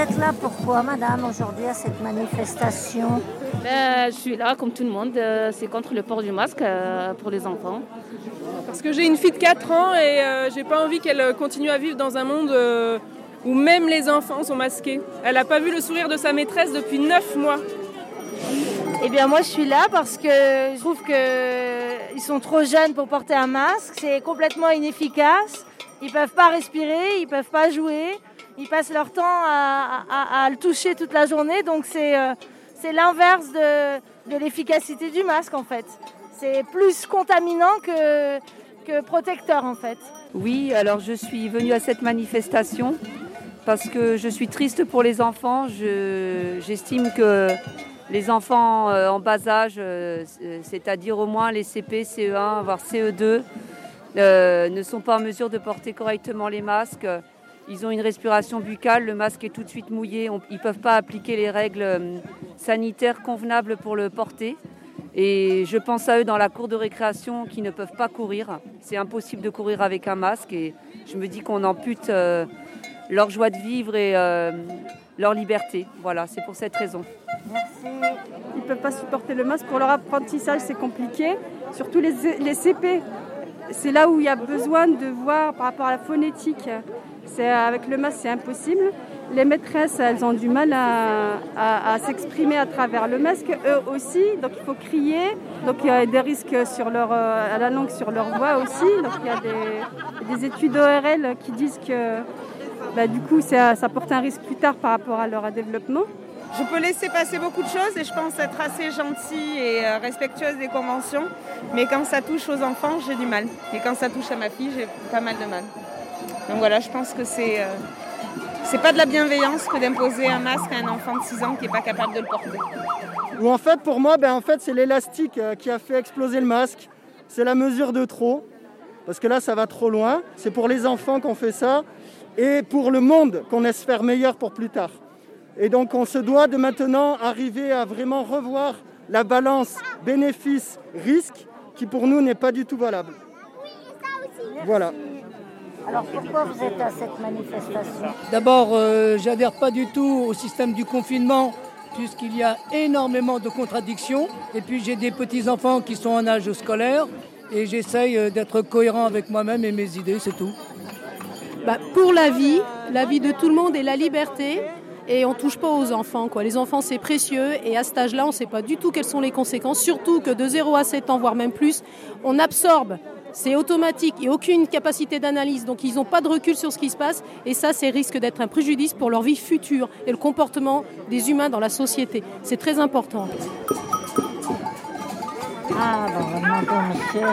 êtes là pourquoi, madame, aujourd'hui à cette manifestation? Ben, Je suis là comme tout le monde. euh, C'est contre le port du masque euh, pour les enfants. Parce que j'ai une fille de 4 ans et euh, j'ai pas envie qu'elle continue à vivre dans un monde euh, où même les enfants sont masqués. Elle n'a pas vu le sourire de sa maîtresse depuis 9 mois. Eh bien moi je suis là parce que je trouve qu'ils sont trop jeunes pour porter un masque, c'est complètement inefficace, ils peuvent pas respirer, ils peuvent pas jouer, ils passent leur temps à, le toucher toute la journée, donc c'est euh, c'est l'inverse de, de l'efficacité du masque en fait. C'est plus contaminant que, que protecteur en fait. Oui, alors je suis venue à cette manifestation parce que je suis triste pour les enfants. Je- J'estime que les enfants euh, en bas âge, euh, c'est- c'est-à-dire au moins les CP, CE1, voire CE2, euh, ne sont pas en mesure de porter correctement les masques. Ils ont une respiration buccale, le masque est tout de suite mouillé, ils ne peuvent pas appliquer les règles euh, sanitaires convenables pour le porter. Et je pense à eux dans la cour de récréation qui ne peuvent pas courir. C'est impossible de courir avec un masque et je me dis qu'on ampute euh, leur joie de vivre et euh, leur liberté. Voilà, c'est pour cette raison. Ils ne peuvent pas supporter le masque. Pour leur apprentissage, c'est compliqué. Surtout les CP. C'est là où il y a besoin de voir par rapport à la phonétique. C'est, avec le masque, c'est impossible. Les maîtresses, elles ont du mal à, s'exprimer à travers le masque, eux aussi. Donc il faut crier. Donc il y a des risques sur leur, euh, à la langue, sur leur voix aussi. Donc il y a des, des études ORL qui disent que bah, du coup ça, ça porte un risque plus tard par rapport à leur développement. Je peux laisser passer beaucoup de choses et je pense être assez gentille et euh, respectueuse des conventions. Mais quand ça touche aux enfants, j'ai du mal. Et quand ça touche à ma fille, j'ai pas mal de mal. Donc voilà, je pense que c'est euh, pas de la bienveillance que d'imposer un masque à un enfant de 6 ans qui n'est pas capable de le porter. Ou en fait, pour moi, ben, en fait, c'est l'élastique euh, qui a fait exploser le masque. C'est la mesure de trop. Parce que là, ça va trop loin. C'est pour les enfants qu'on fait ça. Et pour le monde qu'on espère meilleur pour plus tard. Et donc, on se doit de maintenant arriver à vraiment revoir la balance bénéfice-risque qui pour nous n'est pas du tout valable. Voilà. Alors pourquoi vous êtes à cette manifestation? D'abord, euh, j'adhère pas du tout au système du confinement puisqu'il y a énormément de contradictions. Et puis j'ai des petits-enfants qui sont en âge scolaire et j'essaye euh, d'être cohérent avec moi-même et mes idées, c'est tout. Bah, pour la vie, la vie de tout le monde et la liberté. Et on touche pas aux enfants. Quoi. Les enfants, c'est précieux. Et à cet âge-là, on ne sait pas du tout quelles sont les conséquences. Surtout que de 0 à 7 ans, voire même plus, on absorbe. C'est automatique. A aucune capacité d'analyse. Donc, ils n'ont pas de recul sur ce qui se passe. Et ça, c'est risque d'être un préjudice pour leur vie future et le comportement des humains dans la société. C'est très important. Ah, bon, on va demander au monsieur.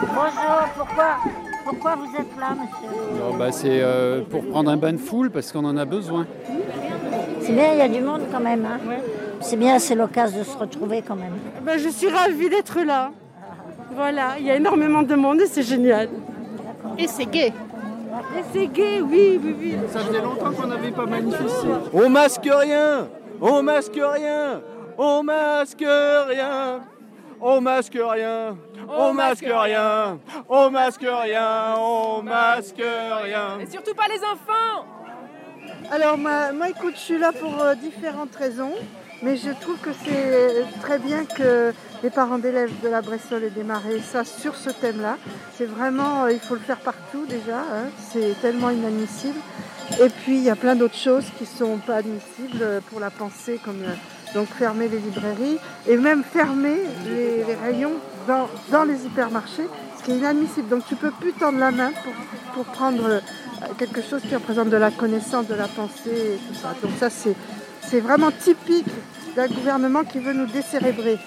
Bonjour, pourquoi, pourquoi vous êtes là, monsieur Alors, bah, c'est euh, pour prendre un bain de foule parce qu'on en a besoin. C'est bien, il y a du monde quand même. hein. C'est bien, c'est l'occasion de se retrouver quand même. Ben, je suis ravie d'être là. Voilà, il y a énormément de monde et c'est génial. Et c'est gay. Et c'est gay, oui, oui, oui. Ça faisait longtemps qu'on n'avait pas manifesté. On masque rien On masque rien On masque rien On masque rien On masque rien. On masque rien. On masque rien. Et surtout pas les enfants. Alors moi, moi, écoute, je suis là pour euh, différentes raisons, mais je trouve que c'est très bien que les parents d'élèves de la Bressol aient démarré ça sur ce thème-là. C'est vraiment, euh, il faut le faire partout déjà, hein, c'est tellement inadmissible. Et puis il y a plein d'autres choses qui sont pas admissibles euh, pour la pensée, comme euh, donc fermer les librairies et même fermer les, les rayons dans, les hypermarchés, ce qui est inadmissible. Donc tu peux plus tendre la main pour, pour prendre euh, quelque chose qui représente de la connaissance, de la pensée et tout ça. Donc ça c'est c'est vraiment typique d'un gouvernement qui veut nous décérébrer.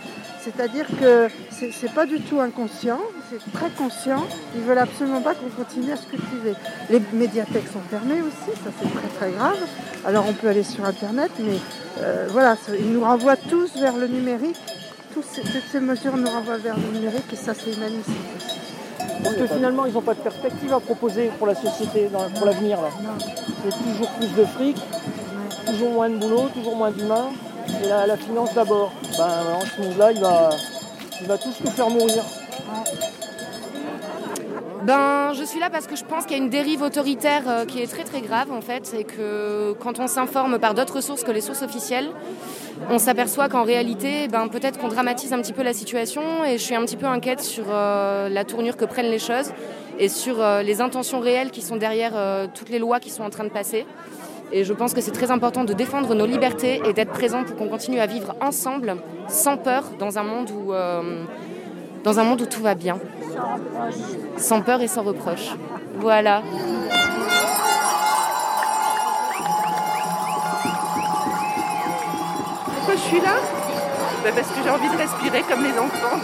C'est-à-dire que c'est c'est pas du tout inconscient, c'est très conscient. Ils veulent absolument pas qu'on continue à se cultiver. Les médiathèques sont fermées aussi, ça c'est très très grave. Alors on peut aller sur Internet, mais euh, voilà, ils nous renvoient tous vers le numérique. Toutes ces mesures nous renvoient vers le numérique et ça c'est aussi. Parce que finalement, ils n'ont pas de perspective à proposer pour la société, dans- pour l'avenir. là. C'est toujours plus de fric, toujours moins de boulot, toujours moins d'humains. Et la, la finance d'abord. Ben, en ce monde-là, il va, il va tous nous faire mourir. Ben, je suis là parce que je pense qu'il y a une dérive autoritaire euh, qui est très grave en fait, et que quand on s'informe par d'autres sources que les sources officielles, on s'aperçoit qu'en réalité, ben, peut-être qu'on dramatise un petit peu la situation, et je suis un petit peu inquiète sur euh, la tournure que prennent les choses et sur euh, les intentions réelles qui sont derrière toutes les lois qui sont en train de passer. Et je pense que c'est très important de défendre nos libertés et d'être présent pour qu'on continue à vivre ensemble, sans peur, dans un monde où tout va bien. Sans peur et sans reproche. Voilà. Pourquoi je suis là? Ben Parce que j'ai envie de respirer comme les enfants.